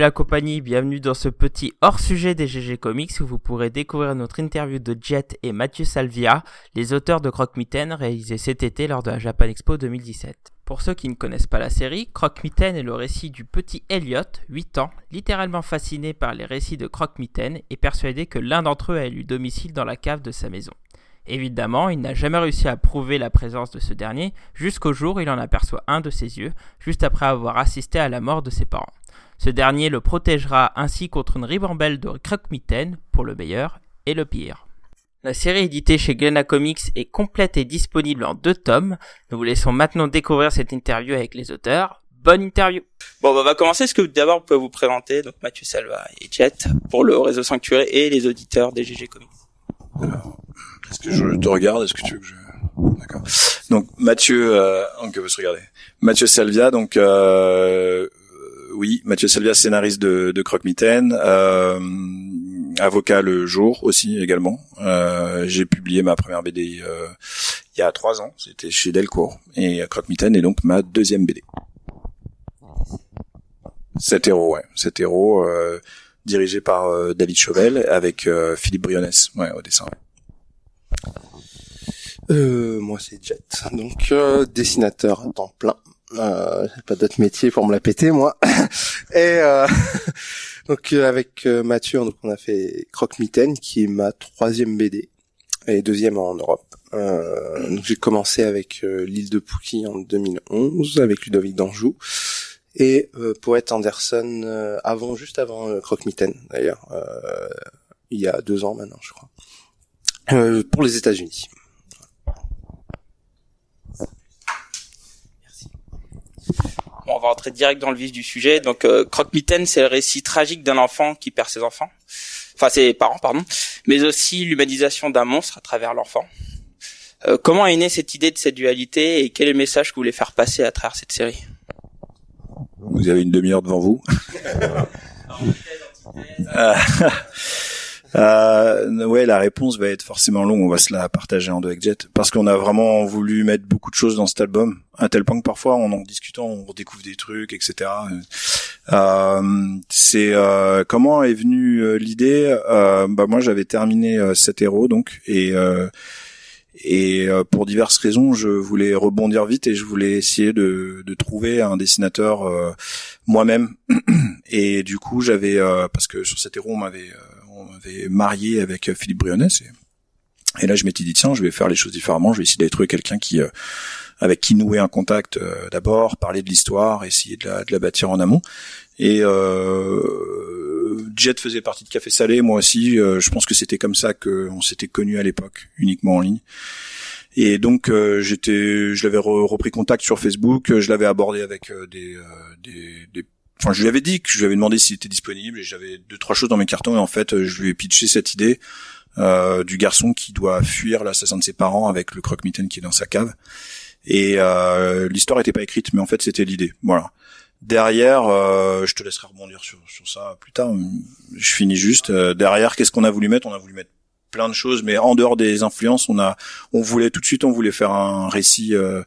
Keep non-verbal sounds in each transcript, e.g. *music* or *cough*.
La compagnie, bienvenue dans ce petit hors-sujet des GG Comics où vous pourrez découvrir notre interview de Jet et Mathieu Salvia, les auteurs de Croque-Mitaine réalisés cet été lors de la Japan Expo 2017. Pour ceux qui ne connaissent pas la série, Croque-Mitaine est le récit du petit Elliot, 8 ans, littéralement fasciné par les récits de Croque-Mitaine et persuadé que l'un d'entre eux a élu domicile dans la cave de sa maison. Évidemment, il n'a jamais réussi à prouver la présence de ce dernier jusqu'au jour où il en aperçoit un de ses yeux, juste après avoir assisté à la mort de ses parents. Ce dernier le protégera ainsi contre une ribambelle de croque-mitaine pour le meilleur et le pire. La série éditée chez Glenna Comics est complète et disponible en deux tomes. Nous vous laissons maintenant découvrir cette interview avec les auteurs. Bonne interview. Bon, bah, on va commencer. Est-ce que d'abord vous pouvez vous présenter, donc Mathieu Salva et Jet, pour le réseau Sanctuaire et les auditeurs des GG Comics. Alors, est-ce que je te regarde? Est-ce que tu veux que je D'accord. Donc Mathieu, euh, on peut se regarder. Mathieu Salvia, donc euh, oui, Mathieu Salvia, scénariste de, Croque-Mitaine, euh, avocat le jour aussi également. Euh, j'ai publié ma première BD euh, il y a trois ans, c'était chez Delcourt, et Croque-Mitaine est donc ma deuxième BD. Cet héros, ouais, cet héros dirigé par David Chauvel avec Philippe Brionnes, ouais, au dessin. Moi c'est Jet, donc dessinateur à temps plein. Euh, pas d'autre métier pour me la péter moi. *coughs* Et euh, *laughs* donc euh, avec euh, Mathieu, donc on a fait Croque Mitaine qui est ma troisième BD et deuxième en Europe. Euh, donc j'ai commencé avec euh, l'île de Pouki en 2011 avec Ludovic d'Anjou et Poète Anderson avant juste avant Croque Mitaine d'ailleurs il y a deux ans maintenant je crois pour les États-Unis. Bon, on va rentrer direct dans le vif du sujet. Donc, euh, Croque-Mitaine, c'est le récit tragique d'un enfant qui perd ses enfants, enfin ses parents, pardon, mais aussi l'humanisation d'un monstre à travers l'enfant. Euh, comment est née cette idée de cette dualité et quel est le message que vous voulez faire passer à travers cette série? Vous avez une demi-heure devant vous. *laughs* *laughs* *laughs* Euh, euh, ouais, la réponse va être forcément longue. On va se la partager en deux avec Jet parce qu'on a vraiment voulu mettre beaucoup de choses dans cet album, à tel point que parfois, en en discutant, on redécouvre des trucs, etc. Euh, c'est euh, comment est venue euh, l'idée? Euh, Bah moi, j'avais terminé euh, cet héros donc et euh, et euh, pour diverses raisons, je voulais rebondir vite et je voulais essayer de, de trouver un dessinateur euh, moi-même. *clears throat* Et du coup, j'avais euh, parce que sur cet héros, on m'avait euh, on m'avait marié avec euh, Philippe Brionnes. Et, là, je m'étais dit tiens, je vais faire les choses différemment. Je vais essayer d'aller trouver quelqu'un qui euh, avec qui nouer un contact euh, d'abord, parler de l'histoire, essayer de la, de la bâtir en amont. Et euh, Jet faisait partie de Café Salé, moi aussi. euh, je pense que c'était comme ça qu'on s'était connus à l'époque, uniquement en ligne. Et donc euh, j'étais, je l'avais re- repris contact sur Facebook, je l'avais abordé avec euh, des, des, des- enfin je lui avais dit que je lui avais demandé s'il était disponible et j'avais deux trois choses dans mes cartons et en fait euh, je lui ai pitché cette idée euh, du garçon qui doit fuir l'assassin de ses parents avec le croque-mitaine qui est dans sa cave. Et euh, l'histoire était pas écrite, mais en fait c'était l'idée. Voilà. Derrière, euh, je te laisserai rebondir sur, sur ça plus tard. Je finis juste. Euh, derrière, qu'est-ce qu'on a voulu mettre? On a voulu mettre plein de choses, mais en dehors des influences, on a, on voulait tout de suite, on voulait faire un récit euh,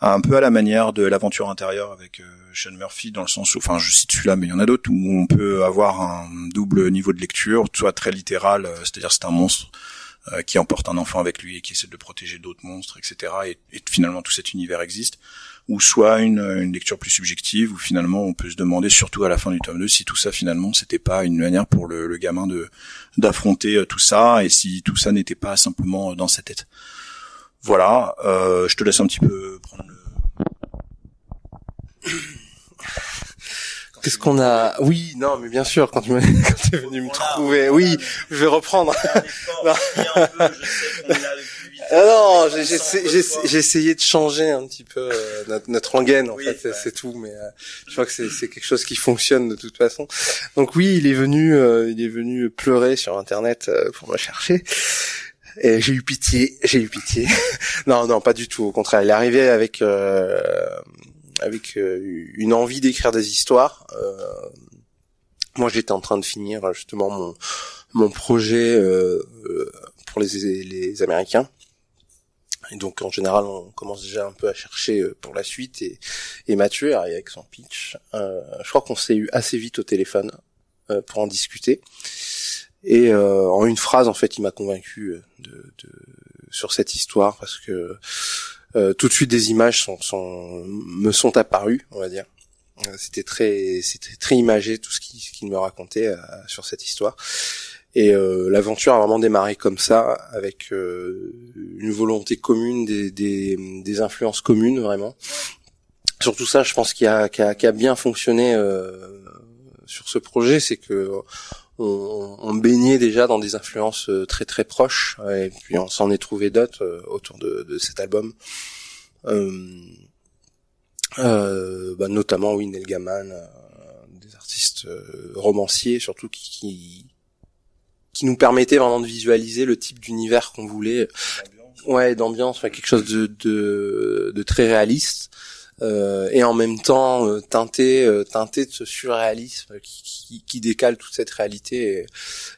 un peu à la manière de l'aventure intérieure avec Sean Murphy, dans le sens où, enfin, je cite celui-là, mais il y en a d'autres où on peut avoir un double niveau de lecture, soit très littéral, euh, c'est-à-dire c'est un monstre euh, qui emporte un enfant avec lui et qui essaie de protéger d'autres monstres, etc. Et, et finalement tout cet univers existe. Ou soit une, une lecture plus subjective où finalement on peut se demander, surtout à la fin du tome 2, si tout ça finalement c'était pas une manière pour le, le gamin de d'affronter euh, tout ça et si tout ça n'était pas simplement euh, dans sa tête. Voilà, euh, je te laisse un petit peu prendre le... Qu'est-ce qu'on a Oui, non, mais bien sûr, quand tu *laughs* quand t'es venu me trouver, oui, je vais reprendre. *laughs* Ah non, j'ai- essayé de changer un petit peu euh, notre, notre rengaine, en Oui, fait, ouais. c'est tout, mais euh, je crois que c'est c'est quelque chose qui fonctionne de toute façon. Donc oui, il est venu, euh, il est venu pleurer sur Internet pour me chercher. Et j'ai eu pitié, j'ai eu pitié. *laughs* non, non, pas du tout. Au contraire, il est arrivé avec euh, avec euh, une envie d'écrire des histoires. Euh, moi, j'étais en train de finir justement mon mon projet euh, euh, pour les les Américains. Et donc en général, on commence déjà un peu à chercher euh, pour la suite. Et, et Mathieu avec son pitch. Euh, je crois qu'on s'est eu assez vite au téléphone euh, pour en discuter. Et euh, en une phrase, en fait, il m'a convaincu de, de, sur cette histoire parce que tout de suite des images sont, sont, me sont apparues, on va dire. C'était très, c'était très imagé tout ce qu'il me racontait sur cette histoire. Et euh, l'aventure a vraiment démarré comme ça, avec euh, une volonté commune, des, des, des, influences communes vraiment. Surtout ça, je pense qu'il a, qui a, a, bien fonctionné euh, sur ce projet, c'est que on, on, baignait déjà dans des influences euh, très très proches, et puis on s'en est trouvé d'autres euh, autour de, de, cet album. Bah, notamment oui Neil Gaiman, des artistes romanciers surtout qui, qui qui nous permettait vraiment de visualiser le type d'univers qu'on voulait. Ouais, d'ambiance, quelque chose de, de, de très réaliste. Euh, et en même temps euh, teinté euh, teinté de ce surréalisme qui, qui, qui, décale toute cette réalité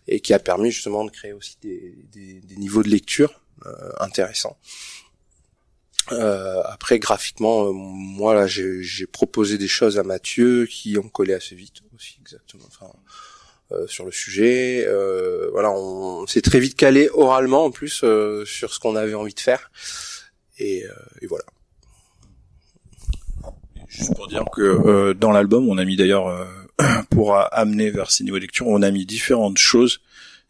et, et, qui a permis justement de créer aussi des, des, des niveaux de lecture euh, intéressants. Après graphiquement, moi là j'ai proposé des choses à Mathieu qui ont collé assez vite aussi exactement. Enfin, euh, sur le sujet. Euh, voilà, on, s'est très vite calé oralement en plus euh, sur ce qu'on avait envie de faire. Et, et voilà. Juste pour dire que dans l'album, on a mis d'ailleurs *clears throat* pour amener vers ces niveaux de lecture, on a mis différentes choses.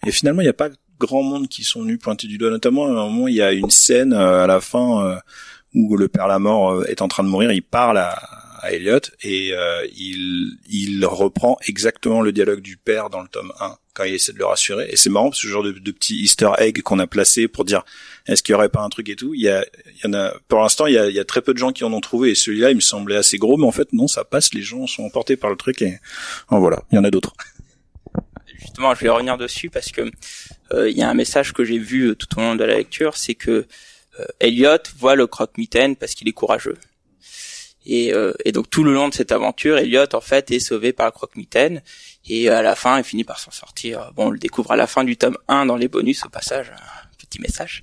Et finalement, il n'y a pas grand monde qui sont venus pointer du doigt. Notamment, à un moment, il y a une scène à la fin où le père Lamort est en train de mourir. Il parle à, à Elliot et euh, il il reprend exactement le dialogue du père dans le tome 1 quand il essaie de le rassurer. Et c'est marrant ce genre de, de petit Easter egg qu'on a placé pour dire est-ce qu'il y aurait pas un truc et tout il y a il y en a pour l'instant il y a, il y a très peu de gens qui en ont trouvé et celui-là il me semblait assez gros mais en fait non ça passe les gens sont emportés par le truc et voilà il y en a d'autres. Justement je vais revenir dessus parce que euh, il y a un message que j'ai vu euh, tout au long de la lecture c'est que Elliot voit le croque-mitaine parce qu'il est courageux et, euh, et, donc tout le long de cette aventure, Elliot en fait est sauvé par la croque-mitaine et à la fin il finit par s'en sortir. Bon, on le découvre à la fin du tome 1 dans les bonus au passage. Petit message.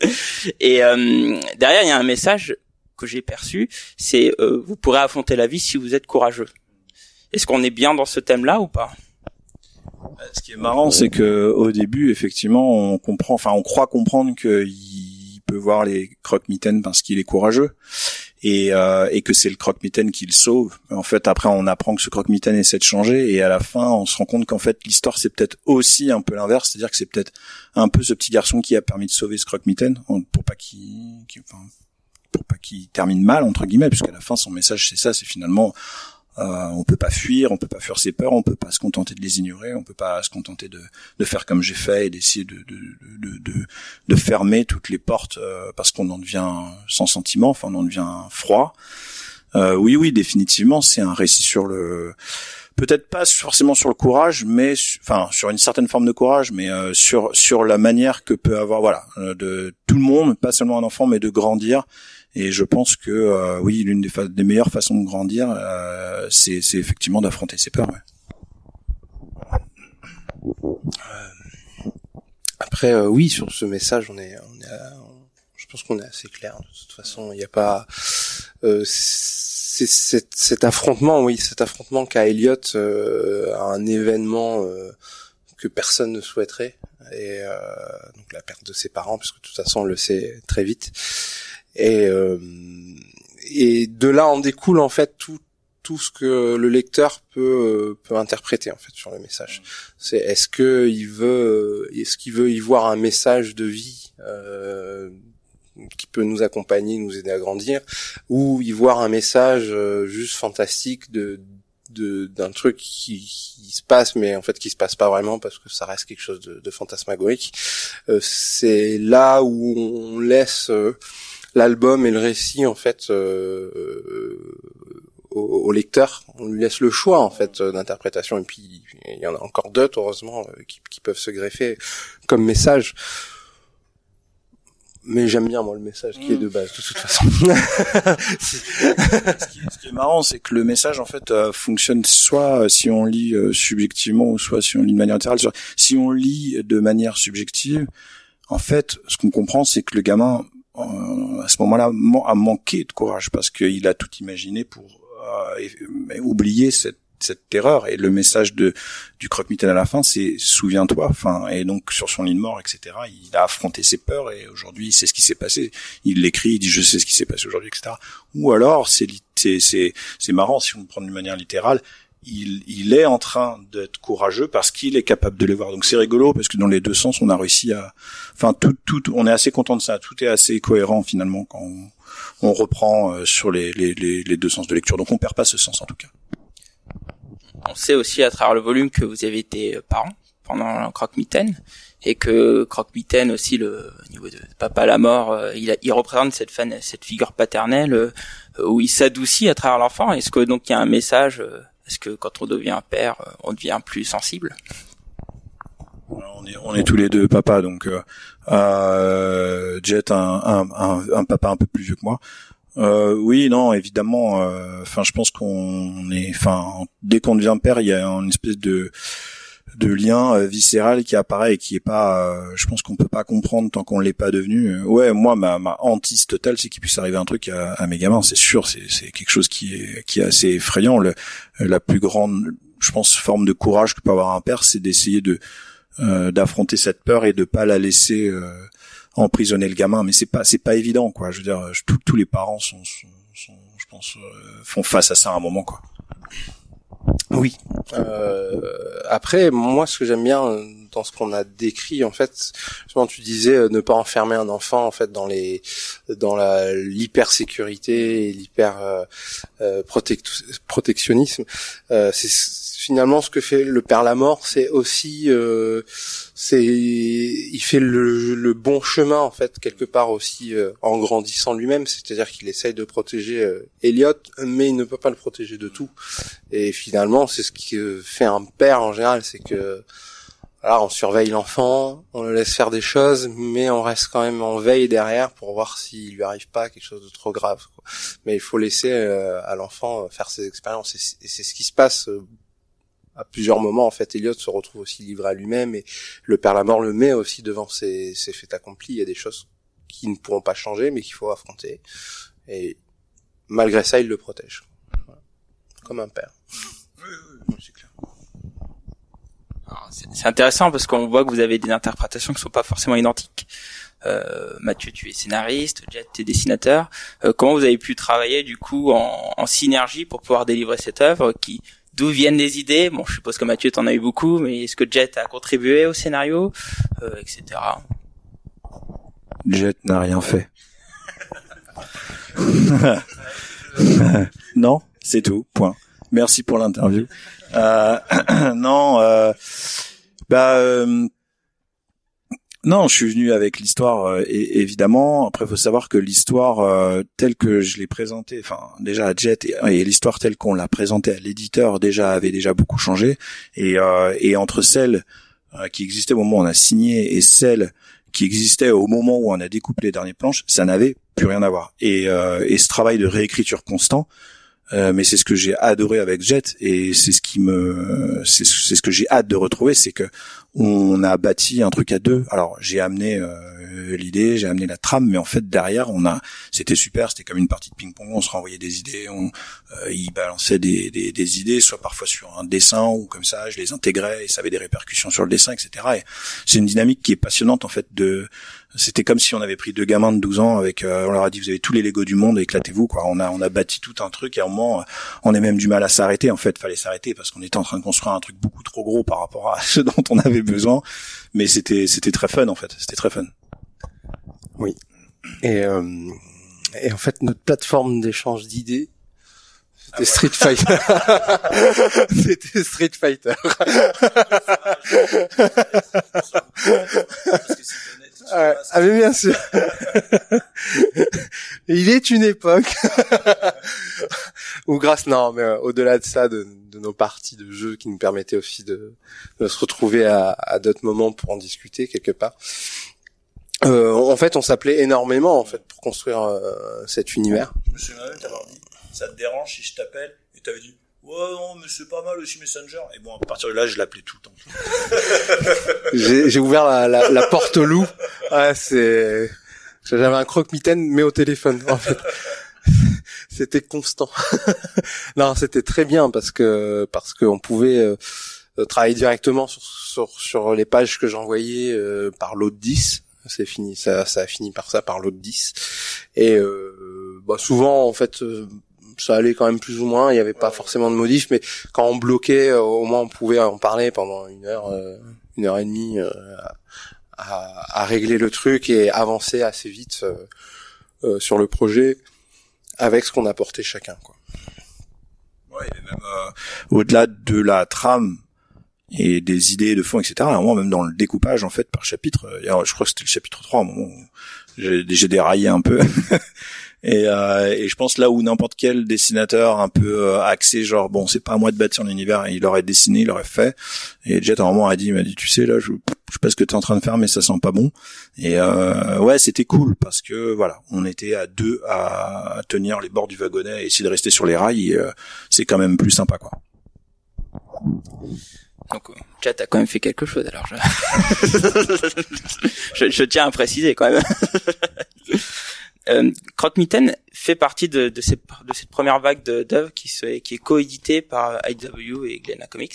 *laughs* et euh, derrière il y a un message que j'ai perçu, c'est euh, vous pourrez affronter la vie si vous êtes courageux. Est-ce qu'on est bien dans ce thème-là ou pas? Ce qui est marrant, c'est que au début, effectivement, on comprend, enfin, on croit comprendre qu'il voir les croque-mitaines parce qu'il est courageux et, euh, et que c'est le croque-mitaine qui le sauve. En fait, après, on apprend que ce croque-mitaine essaie de changer et à la fin, on se rend compte qu'en fait, l'histoire c'est peut-être aussi un peu l'inverse, c'est-à-dire que c'est peut-être un peu ce petit garçon qui a permis de sauver ce croque-mitaine pour pas qu'il, pour pas qu'il termine mal entre guillemets, puisqu'à la fin, son message c'est ça, c'est finalement euh, on peut pas fuir, on peut pas fuir ses peurs, on peut pas se contenter de les ignorer, on peut pas se contenter de, de faire comme j'ai fait et d'essayer de, de, de, de, fermer toutes les portes euh, parce qu'on en devient sans sentiment, enfin on en devient froid. Euh, oui, oui, définitivement, c'est un récit sur le, peut-être pas forcément sur le courage, mais enfin sur une certaine forme de courage, mais euh, sur sur la manière que peut avoir, voilà, de tout le monde, pas seulement un enfant, mais de grandir et je pense que euh, oui, l'une des, des, meilleures façons de grandir, euh, c'est effectivement d'affronter ses peurs. Ouais. Euh, après, oui, sur ce message, on est, on est je pense qu'on est assez clair. De toute façon, il n'y a pas c'est cet, cet, affrontement, oui, cet affrontement qu'a Elliot à un événement que personne ne souhaiterait, et donc la perte de ses parents, puisque de toute façon on le sait très vite. Et, euh, et de là en découle en fait tout tout ce que le lecteur peut euh, peut interpréter en fait sur le message. C'est est-ce que il veut est-ce qu'il veut y voir un message de vie euh, qui peut nous accompagner, nous aider à grandir, ou y voir un message euh, juste fantastique de d'un truc qui, qui, se passe mais en fait qui se passe pas vraiment parce que ça reste quelque chose de, de fantasmagorique euh, c'est là où on laisse l'album et le récit en fait euh, euh, au, lecteur. On lui laisse le choix en fait d'interprétation et puis il y en a encore d'autres heureusement euh, qui, qui, peuvent se greffer comme message. mais j'aime bien moi le message qui est de base de toute façon. *laughs* ce, qui est, ce, qui est, marrant, c'est que le message en fait euh, fonctionne soit euh, si on lit euh, subjectivement ou soit si on lit de manière littérale. Si on lit de manière subjective, en fait, ce qu'on comprend, c'est que le gamin à ce moment-là a manqué de courage parce qu'il a tout imaginé pour oublier cette cette terreur. Et le message de du croque-mitaine à la fin c'est souviens-toi enfin et donc sur son lit de mort etc il a affronté ses peurs et aujourd'hui c'est ce qui s'est passé. Il l'écrit il dit je sais ce qui s'est passé aujourd'hui etc ou alors c'est c'est c'est marrant si on le prend d'une manière littérale il, il est en train d'être courageux parce qu'il est capable de les voir. Donc c'est rigolo parce que dans les deux sens, on a réussi à, enfin tout, tout, on est assez content de ça. Tout est assez cohérent finalement quand on, reprend euh, sur les, les, les, deux sens de lecture. Donc on perd pas ce sens en tout cas on sait aussi à travers le volume que vous avez été parent pendant Croque-Mitaine et que Croque-Mitaine aussi le niveau de Papa la mort, euh, il, il représente cette fan, cette figure paternelle euh, où il s'adoucit à travers l'enfant. Est-ce que donc il y a un message euh, Est-ce que quand on devient père, on devient plus sensible? On est, tous les deux papa, donc euh, Jet un, papa un peu plus vieux que moi. Euh, oui, non, évidemment. Euh, enfin, je pense qu'on est, enfin, dès qu'on devient père, il y a une espèce de de lien euh, viscéral qui apparaît et qui est pas, euh, je pense qu'on peut pas comprendre tant qu'on l'est pas devenu. Ouais, moi, ma, ma hantise totale, c'est qu'il puisse arriver un truc à, à mes gamins. C'est sûr, c'est quelque chose qui est qui est assez effrayant. Le, la plus grande, je pense, forme de courage que peut avoir un père, c'est d'essayer de d'affronter cette peur et de pas la laisser emprisonner le gamin, mais c'est pas c'est pas évident quoi. Je veux dire, tous les parents sont, sont, sont je pense, euh, font face à ça à un moment quoi. Oui. Euh, après, moi, ce que j'aime bien euh, dans ce qu'on a décrit, en fait, justement, tu disais euh, ne pas enfermer un enfant, en fait, dans les, dans la l'hyper-sécurité et l'hyper euh, protectionnisme. c'est finalement ce que fait le père la mort, c'est aussi euh, c'est il fait le, le, bon chemin en fait quelque part aussi euh, en grandissant lui-même, c'est-à-dire qu'il essaye de protéger euh, Elliot, mais il ne peut pas le protéger de tout. Et finalement, c'est ce qui fait un père en général, c'est que alors on surveille l'enfant, on le laisse faire des choses, mais on reste quand même en veille derrière pour voir s'il lui arrive pas quelque chose de trop grave. Mais il faut laisser à l'enfant faire ses expériences et c'est ce qui se passe à plusieurs moments, en fait, Elliot se retrouve aussi livré à lui-même et le Père la mort le met aussi devant ses, ses faits accomplis. Il y a des choses qui ne pourront pas changer, mais qu'il faut affronter. Et malgré ça, il le protège. Comme un père. c'est intéressant parce qu'on voit que vous avez des interprétations qui sont pas forcément identiques. Euh, Mathieu, tu es scénariste, Jet, tu es dessinateur. Euh, comment vous avez pu travailler du coup en, en synergie pour pouvoir délivrer cette œuvre qui d'où viennent les idées? Bon, je suppose que Mathieu t'en as eu beaucoup, mais est-ce que Jet a contribué au scénario, euh, etc. Jet n'a rien fait. *laughs* *laughs* non, c'est tout. Point. Merci pour l'interview. Euh, *clears throat* non, euh, bah, euh, non, je suis venu avec l'histoire euh, évidemment. Après, faut savoir que l'histoire euh, telle que je l'ai présentée, enfin déjà à Jet et, l'histoire telle qu'on l'a présentée à l'éditeur déjà avait déjà beaucoup changé. Et, euh, et entre celle qui existait au moment où on a signé et celle qui existait au moment où on a découpé les dernières planches, ça n'avait plus rien à voir. Et, et ce travail de réécriture constant, mais c'est ce que j'ai adoré avec Jet et c'est ce qui me c'est ce que j'ai hâte de retrouver c'est que on a bâti un truc à deux. Alors j'ai amené euh, l'idée, j'ai amené la trame, mais en fait derrière on a, c'était super, c'était comme une partie de ping-pong, on se renvoyait des idées, on, euh, il balançait des, des, des, idées, soit parfois sur un dessin ou comme ça, je les intégrais et ça avait des répercussions sur le dessin, etc. Et c'est une dynamique qui est passionnante en fait de c'était comme si on avait pris deux gamins de 12 ans avec euh, on leur a dit vous avez tous les Legos du monde éclatez-vous quoi. On a on a bâti tout un truc et à un moment on est même du mal à s'arrêter en fait. Fallait s'arrêter parce qu'on était en train de construire un truc beaucoup trop gros par rapport à *laughs* ce dont on avait besoin. Mais c'était c'était très fun en fait. C'était très fun oui et euh, et en fait notre plateforme d'échange d'idées c'était Street Fighter. *laughs* C'était Street Fighter. ah mais bien sûr. Il est une époque où grâce non mais euh, au-delà de ça de, nos parties de jeu qui nous permettaient aussi de, se retrouver à, d'autres moments pour en discuter quelque part. Euh, en fait, on s'appelait énormément en fait pour construire cet univers. Je me souviens même t'avoir dit, ça te dérange si je t'appelle? Et t'avais dit, ouais non mais c'est pas mal aussi Messenger. Et bon, à partir de là, je l'appelais tout le temps. *laughs* j'ai ouvert la, la, la porte au loup. Ouais, c'est j'avais un croque-mitaine mais au téléphone en fait. *laughs* c'était constant. *laughs* non, c'était très bien parce que parce qu'on pouvait euh, euh, travailler directement sur, sur, sur les pages que j'envoyais euh, par l'autre 10 c'est fini ça ça a fini par ça par l'autre 10 et euh, bah souvent en fait ça allait quand même plus ou moins. Il n'y avait pas forcément de modifs mais quand on bloquait au moins on pouvait en parler pendant une heure une heure et demie à, à, régler le truc et avancer assez vite sur le projet avec ce qu'on apportait chacun quoi. Ouais, même au-delà de la trame et des idées de fond, etc. À un moment, même dans le découpage, en fait, par chapitre, je crois que c'était le chapitre 3, à un moment j'ai déraillé un peu. *laughs* et, euh, et, je pense là où n'importe quel dessinateur un peu euh, axé, genre, bon, c'est pas à moi de bâtir l'univers, il aurait dessiné, il aurait fait. Et Jet, à un moment, a dit, il m'a dit, tu sais, là, je, je sais pas ce que tu es en train de faire, mais ça sent pas bon. Et euh, ouais, c'était cool, parce que, voilà, on était à deux à tenir les bords du wagonnet et essayer de rester sur les rails, euh, c'est quand même plus sympa, quoi. Donc, chat a quand même fait quelque chose. Alors, je, *laughs* je, tiens à préciser quand même. *laughs* euh, fait partie de, de, ces, de cette première vague d'œuvres qui, qui est coéditée par IW et Glenna Comics.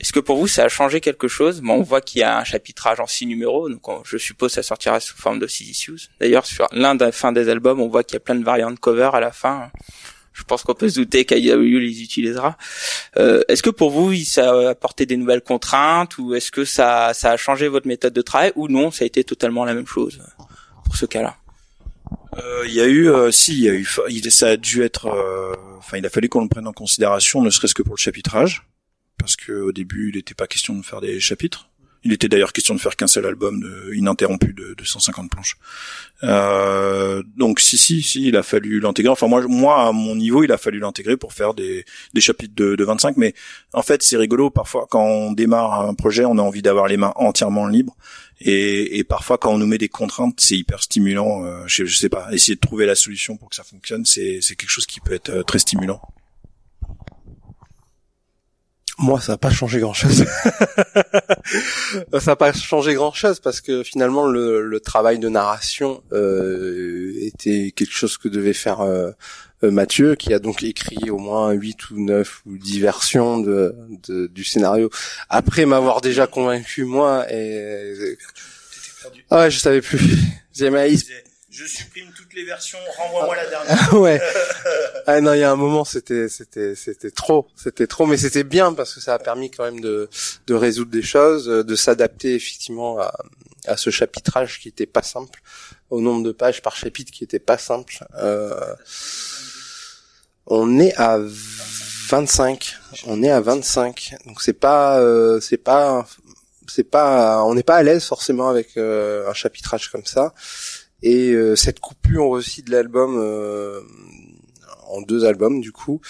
Est-ce que pour vous ça a changé quelque chose? Bon, On voit qu'il y a un chapitrage en six numéros, donc je suppose ça sortira sous forme de six issues. D'ailleurs, sur l'un des fins des albums, on voit qu'il y a plein de variantes cover à la fin je pense qu'on peut se douter qu'IW les utilisera. Euh, est-ce que pour vous, ça a apporté des nouvelles contraintes ou est-ce que ça, ça a changé votre méthode de travail ou non, ça a été totalement la même chose pour ce cas-là? Euh, Il y a eu, euh, si, il y a eu, ça a dû être, enfin, il a fallu qu'on le prenne en considération, ne serait-ce que pour le chapitrage, parce que au début, il n'était pas question de faire des chapitres. Il était d'ailleurs question de faire qu'un seul album ininterrompu de, de 150 planches. Euh, donc si si si, il a fallu l'intégrer. Enfin moi moi à mon niveau, il a fallu l'intégrer pour faire des, chapitres de, de 25. Mais en fait c'est rigolo parfois quand on démarre un projet, on a envie d'avoir les mains entièrement libres. Et, parfois quand on nous met des contraintes, c'est hyper stimulant. Euh, je, je sais pas, essayer de trouver la solution pour que ça fonctionne, c'est c'est quelque chose qui peut être euh, très stimulant. Moi, ça n'a pas changé grand-chose. *laughs* ça n'a pas changé grand-chose parce que finalement, le, le travail de narration euh, était quelque chose que devait faire euh, euh Mathieu, qui a donc écrit au moins 8 ou 9 ou 10 versions de, de du scénario. Après m'avoir déjà convaincu, moi, et... Ah ouais, je savais plus. J'ai je supprime toutes les versions, renvoie-moi la dernière. *laughs* ouais. ah non, il y a un moment, c'était, c'était, c'était trop, c'était trop, mais c'était bien parce que ça a permis quand même de, de résoudre des choses, de s'adapter effectivement à, à ce chapitrage qui était pas simple, au nombre de pages par chapitre qui était pas simple. Euh, on est à 25, on est à 25, donc c'est pas, euh, c'est pas, c'est pas, on n'est pas à l'aise forcément avec euh, un chapitrage comme ça. Et euh, cette coupure aussi de l'album euh, en deux albums du coup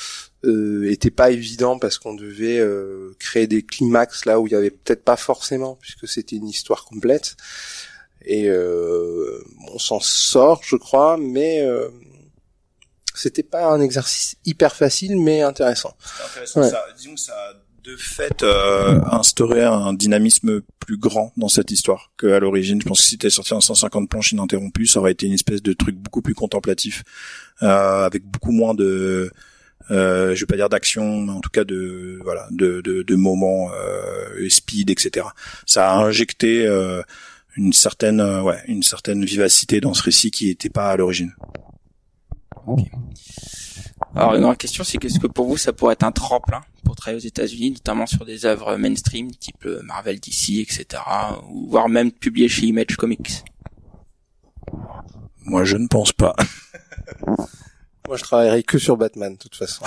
euh, était pas évident parce qu'on devait euh, créer des climax là où il y avait peut-être pas forcément puisque c'était une histoire complète et on s'en sort je crois mais c'était pas un exercice hyper facile mais intéressant. intéressant ça, disons que ça de fait euh, instaurer un dynamisme plus grand dans cette histoire qu'à l'origine. Je pense que si t'es sorti en 150 planches ininterrompues, ça aurait été une espèce de truc beaucoup plus contemplatif, euh, avec beaucoup moins de, euh, je vais pas dire d'action, mais en tout cas de voilà, de, moments euh, speed, etc. Ça a injecté une certaine, ouais, une certaine vivacité dans ce récit qui n'était pas à l'origine. Alors une grande question, c'est qu'est-ce que pour vous ça pourrait être un tremplin pour travailler aux États-Unis, notamment sur des œuvres mainstream type euh, Marvel, DC, etc., ou voire même publié chez Image Comics? Moi, je ne pense pas. *laughs* Moi, je travaillerai que sur Batman, de toute façon.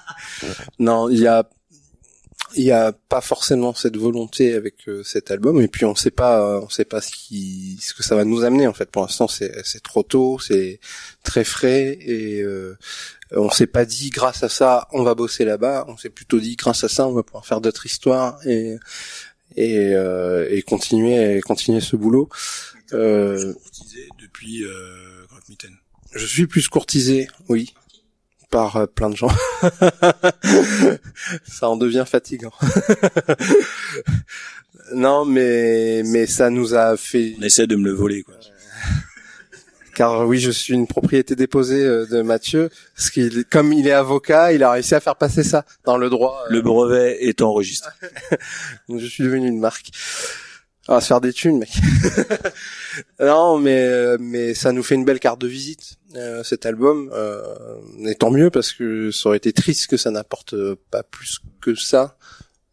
*laughs* non, il y a il y a pas forcément cette volonté avec euh, cet album et puis on sait pas on sait pas ce qui ce que ça va nous amener en fait. Pour l'instant c'est c'est trop tôt c'est très frais et euh, on s'est pas dit grâce à ça on va bosser là-bas. On s'est plutôt dit grâce à ça on va pouvoir faire d'autres histoires et et, euh, et continuer continuer ce boulot. Euh, courtisé depuis euh, Je suis plus courtisé, oui, par euh, plein de gens. *laughs* ça en devient fatigant. *laughs* non, mais mais ça nous a fait. On essaie de me le voler, quoi car oui, je suis une propriété déposée euh, de Mathieu, parce qu'il, comme il est avocat, il a réussi à faire passer ça dans le droit. Euh. Le brevet est enregistré. *laughs* Donc je suis devenu une marque. On va se faire des thunes, mec. non, mais euh, mais ça nous fait une belle carte de visite cet album. Euh, et tant mieux parce que ça aurait été triste que ça n'apporte pas plus que ça.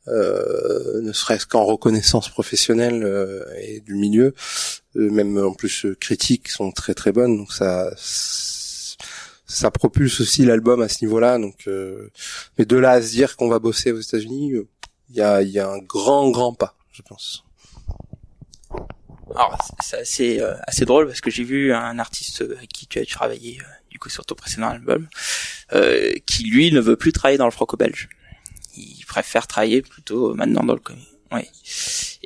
Euh, ne serait-ce qu'en reconnaissance professionnelle et du milieu. Euh, même en plus euh, critiques sont très très bonnes donc ça ça propulse aussi l'album à ce niveau-là donc euh, mais de là à se dire qu'on va bosser aux États-Unis il y a y a un grand grand pas je pense alors c'est assez assez drôle parce que j'ai vu un artiste avec qui tu as travaillé du coup sur ton précédent album qui lui ne veut plus travailler dans le franco-belge. Il préfère travailler plutôt maintenant dans le comics. Oui.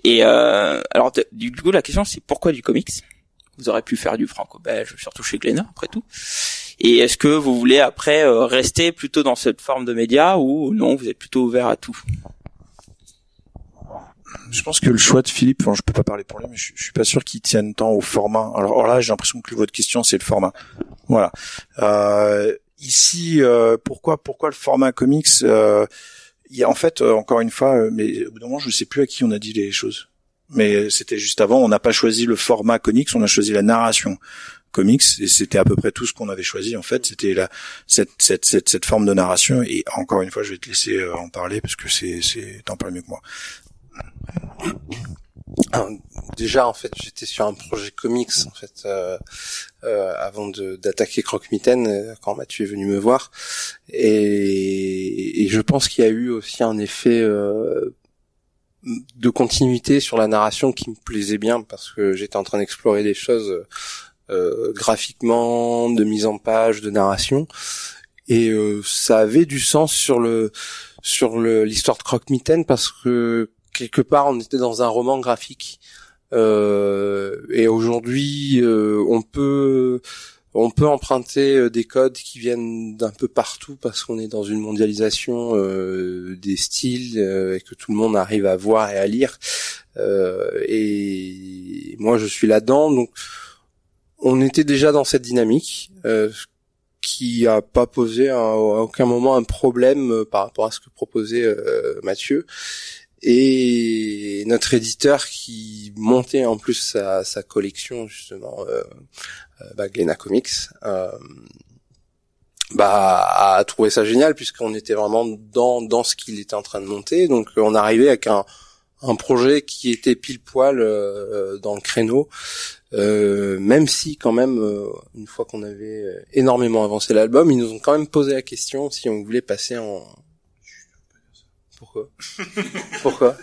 Et euh, alors du coup la question c'est pourquoi du comics? Vous aurez pu faire du franco-belge, surtout chez Glénat après tout. Et est-ce que vous voulez après euh, rester plutôt dans cette forme de média ou non Vous êtes plutôt ouvert à tout? Je pense que le choix de Philippe, enfin, je peux pas parler pour lui, mais je, suis pas sûr qu'il tienne tant au format. Alors, là, j'ai l'impression que votre question, c'est le format. Voilà. Euh, ici, euh, pourquoi, pourquoi le format comics euh, y a en fait euh, encore une fois, euh, mais au bout d'un moment, je sais plus à qui on a dit les choses. Mais c'était juste avant, on n'a pas choisi le format comics, on a choisi la narration comics et c'était à peu près tout ce qu'on avait choisi en fait c'était la cette, cette cette cette forme de narration et encore une fois je vais te laisser euh, en parler parce que c'est c'est tant pas mieux que moi déjà en fait j'étais sur un projet comics en fait euh, euh, avant d'attaquer Croque Mitaine euh, quand Mathieu est venu me voir. Et, et je pense qu'il y a eu aussi un effet euh, de continuité sur la narration qui me plaisait bien parce que j'étais en train d'explorer des choses euh, graphiquement de mise en page de narration. Et ça avait du sens sur le sur l'histoire de Croque Mitaine parce que quelque part on était dans un roman graphique. Euh, et aujourd'hui euh, on peut on peut emprunter euh, des codes qui viennent d'un peu partout parce qu'on est dans une mondialisation des styles et que tout le monde arrive à voir et à lire. Et moi je suis là-dedans. Donc on était déjà dans cette dynamique qui a pas posé à, aucun moment un problème par rapport à ce que proposait Mathieu et notre éditeur qui montait en plus sa, sa collection justement euh, euh bah, Comics euh, bah a trouvé ça génial puisqu'on était vraiment dans dans ce qu'il était en train de monter. Donc on arrivait avec un un projet qui était pile poil euh, dans le créneau euh, même si quand même une fois qu'on avait énormément avancé l'album ils nous ont quand même posé la question si on voulait passer en *laughs* pourquoi?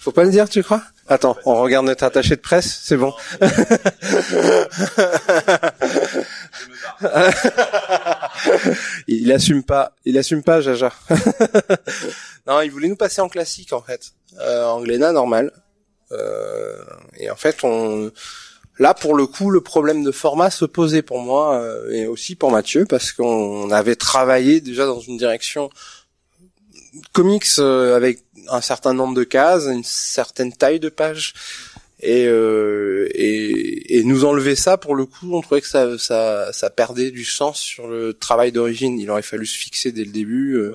Faut pas le dire, tu crois? Attends, on regarde notre attaché de presse, c'est bon. *laughs* il assume pas, il assume pas, Jaja. *laughs* non, il voulait nous passer en classique en fait, euh, en normal. Euh, et en fait, on, là pour le coup, le problème de format se posait pour moi euh, et aussi pour Mathieu parce qu'on avait travaillé déjà dans une direction comics euh, avec un certain nombre de cases, une certaine taille de page. Et, euh, et, et, nous enlever ça pour le coup on trouvait que ça, ça, ça perdait du sens sur le travail d'origine. Il aurait fallu se fixer dès le début euh,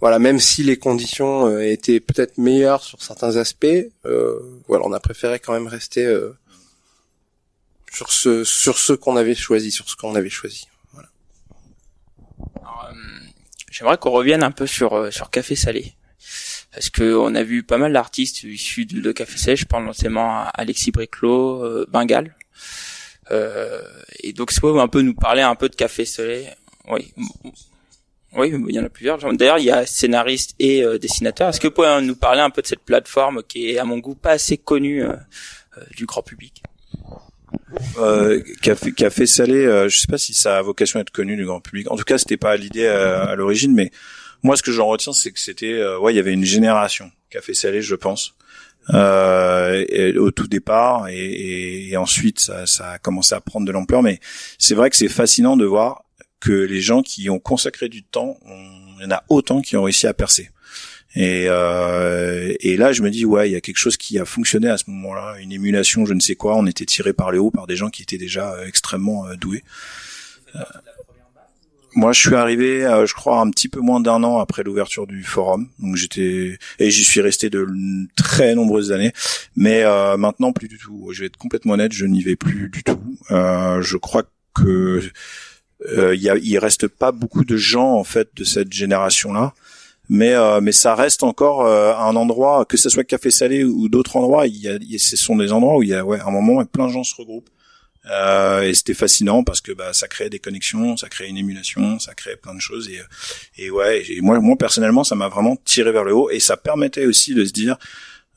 voilà même si les conditions euh, étaient peut-être meilleures sur certains aspects euh, voilà on a préféré quand même rester sur ce sur ce qu'on avait choisi sur ce qu'on avait choisi J'aimerais qu'on revienne un peu sur euh, sur Café Salé parce que on a vu pas mal d'artistes issus de, Café Salé. Je pense notamment à Alexis Briclot, euh, Bengal. Euh, et donc, c'est un peu nous parler un peu de Café Salé. Oui. Oui, il y en a plusieurs. D'ailleurs, il y a scénariste et dessinateur. Est-ce que vous pouvez nous parler un peu de cette plateforme qui est, à mon goût, pas assez connue du grand public? Euh, café, café salé, euh, je sais pas si ça a vocation à être connu du grand public. En tout cas, c'était pas l'idée euh, à, l'origine, mais moi, ce que j'en retiens, c'est que c'était, ouais, il y avait une génération café salé, je pense. Euh, au tout départ et, et ensuite ça, ça, a commencé à prendre de l'ampleur mais c'est vrai que c'est fascinant de voir que les gens qui ont consacré du temps il y en a autant qui ont réussi à percer et, euh, et là je me dis ouais il y a quelque chose qui a fonctionné à ce moment-là une émulation je ne sais quoi on était tiré par le haut par des gens qui étaient déjà euh, extrêmement euh, doués moi, je suis arrivé, euh, je crois, un petit peu moins d'un an après l'ouverture du forum. Donc j'étais et j'y suis resté de très nombreuses années. Mais euh, maintenant, plus du tout. Je vais être complètement honnête, je n'y vais plus du tout. Euh, je crois que il y il reste pas beaucoup de gens en fait de cette génération-là. Mais mais ça reste encore un endroit, que ce soit Café Salé ou d'autres endroits. Il y a, ce sont des endroits où il y a ouais, un moment où plein de gens se regroupent euh, et c'était fascinant parce que bah, ça crée des connexions, ça crée une émulation, ça crée plein de choses. Et, et ouais, et moi, moi personnellement, ça m'a vraiment tiré vers le haut et ça permettait aussi de se dire,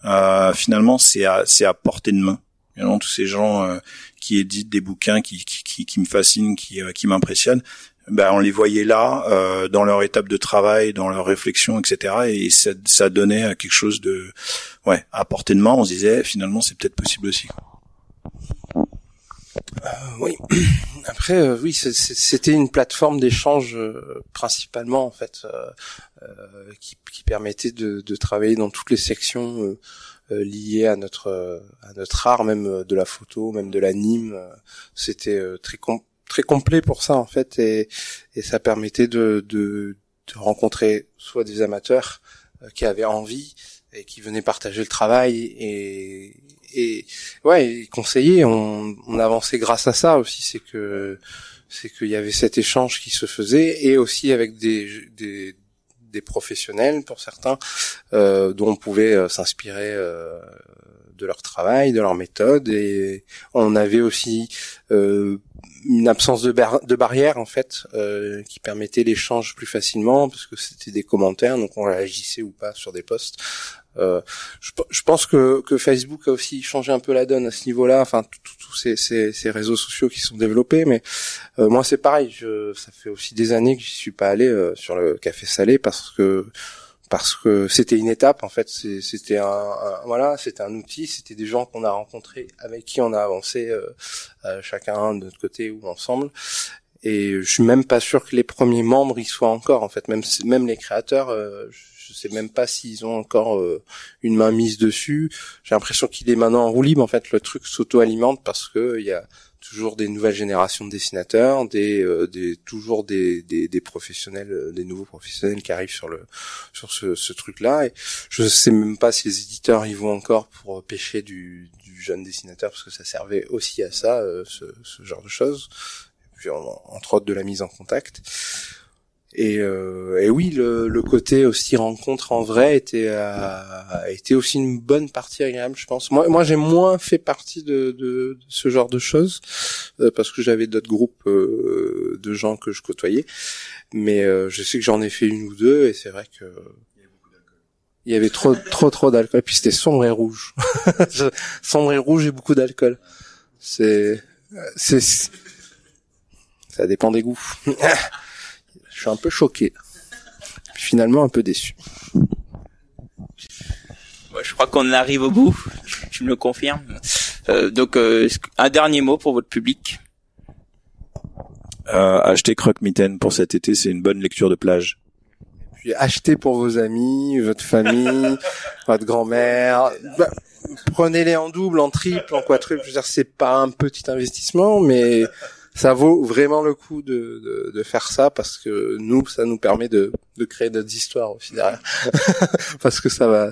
euh, finalement, c'est à, c'est à portée de main. Tous ces gens euh, qui éditent des bouquins qui, qui, qui, qui me fascinent, qui, euh, qui m'impressionnent, ben on les voyait là, euh, dans leur étape de travail, dans leur réflexion, etc. Et ça, ça donnait quelque chose de, ouais, à portée de main. On se disait, finalement, c'est peut-être possible aussi. Euh, oui. *clears throat* Après, euh, oui, c'était une plateforme d'échange euh, principalement en fait, qui, qui, permettait de, de, travailler dans toutes les sections liées à notre à notre art, même de la photo, même de l'anime. C'était très très complet pour ça en fait, et, et ça permettait de, de, de rencontrer soit des amateurs qui avaient envie et qui venaient partager le travail et, et ouais, conseiller, on, on avançait grâce à ça aussi. C'est que c'est qu'il y avait cet échange qui se faisait et aussi avec des, des, des professionnels pour certains euh, dont on pouvait euh, s'inspirer euh, de leur travail, de leur méthode et on avait aussi euh, une absence de, de barrière en fait euh, qui permettait l'échange plus facilement parce que c'était des commentaires donc on réagissait ou pas sur des posts euh, je, pense que, Facebook a aussi changé un peu la donne à ce niveau-là. Enfin, tous ces, ces, réseaux sociaux qui sont développés. Mais euh, moi, c'est pareil. Je, ça fait aussi des années que je suis pas allé euh, sur le café salé parce que parce que c'était une étape. En fait, c'était un, voilà, c'était un outil. C'était des gens qu'on a rencontrés avec qui on a avancé chacun de notre côté ou ensemble. Et je suis même pas sûr que les premiers membres y soient encore. En fait, même même les créateurs je sais même pas s'ils ont encore euh, une main mise dessus. J'ai l'impression qu'il est maintenant en roue libre. En fait, le truc s'auto-alimente parce que il y a toujours des nouvelles générations de dessinateurs, des, euh, des toujours des, des, des, professionnels, euh, des nouveaux professionnels qui arrivent sur le sur ce, ce truc-là. Et je sais même pas si les éditeurs y vont encore pour pêcher du, du jeune dessinateur parce que ça servait aussi à ça, ce, ce, genre de choses. Et puis entre autres de la mise en contact. Et, euh, et oui, le, le, côté aussi rencontre en vrai était a, été aussi une bonne partie agréable, je pense. Moi, moi, j'ai moins fait partie de, de, ce genre de choses euh, parce que j'avais d'autres groupes euh, de gens que je côtoyais, mais euh, je sais que j'en ai fait une ou deux et c'est vrai que il y avait trop, trop, trop d'alcool. Puis c'était sombre et rouge, *laughs* sombre et rouge et beaucoup d'alcool. C'est, c'est, ça dépend des goûts. *laughs* Suis un peu choqué. Finalement un peu déçu. je crois qu'on arrive au bout. Tu me le confirmes. Euh, donc euh, un dernier mot pour votre public? Euh, achetez Croque-Mitaine pour cet été, c'est une bonne lecture de plage. Puis achetez pour vos amis, votre famille, *laughs* votre grand-mère. Bah, prenez-les en double, en triple, en quadruple. Je veux dire, c'est pas un petit investissement, mais ça vaut vraiment le coup de, de, de, faire ça parce que nous, ça nous permet de, de créer d'autres histoires aussi *laughs* derrière, parce que ça va,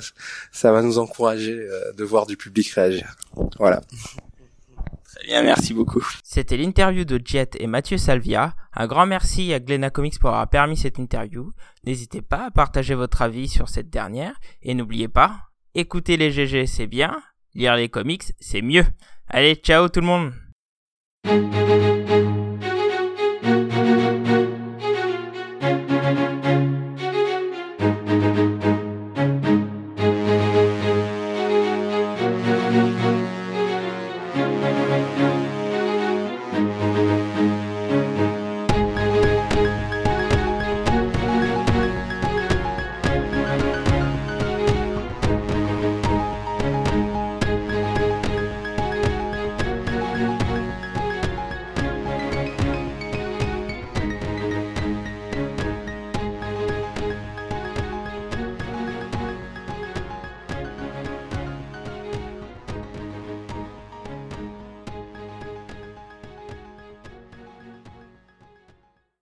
ça va nous encourager euh, de voir du public réagir. Voilà. Très bien, merci beaucoup. C'était l'interview de Jet et Mathieu Salvia. Un grand merci à Glena Comics pour avoir permis cette interview. N'hésitez pas à partager votre avis sur cette dernière et n'oubliez pas, écouter les GG c'est bien, lire les comics c'est mieux. Allez, ciao tout le monde Música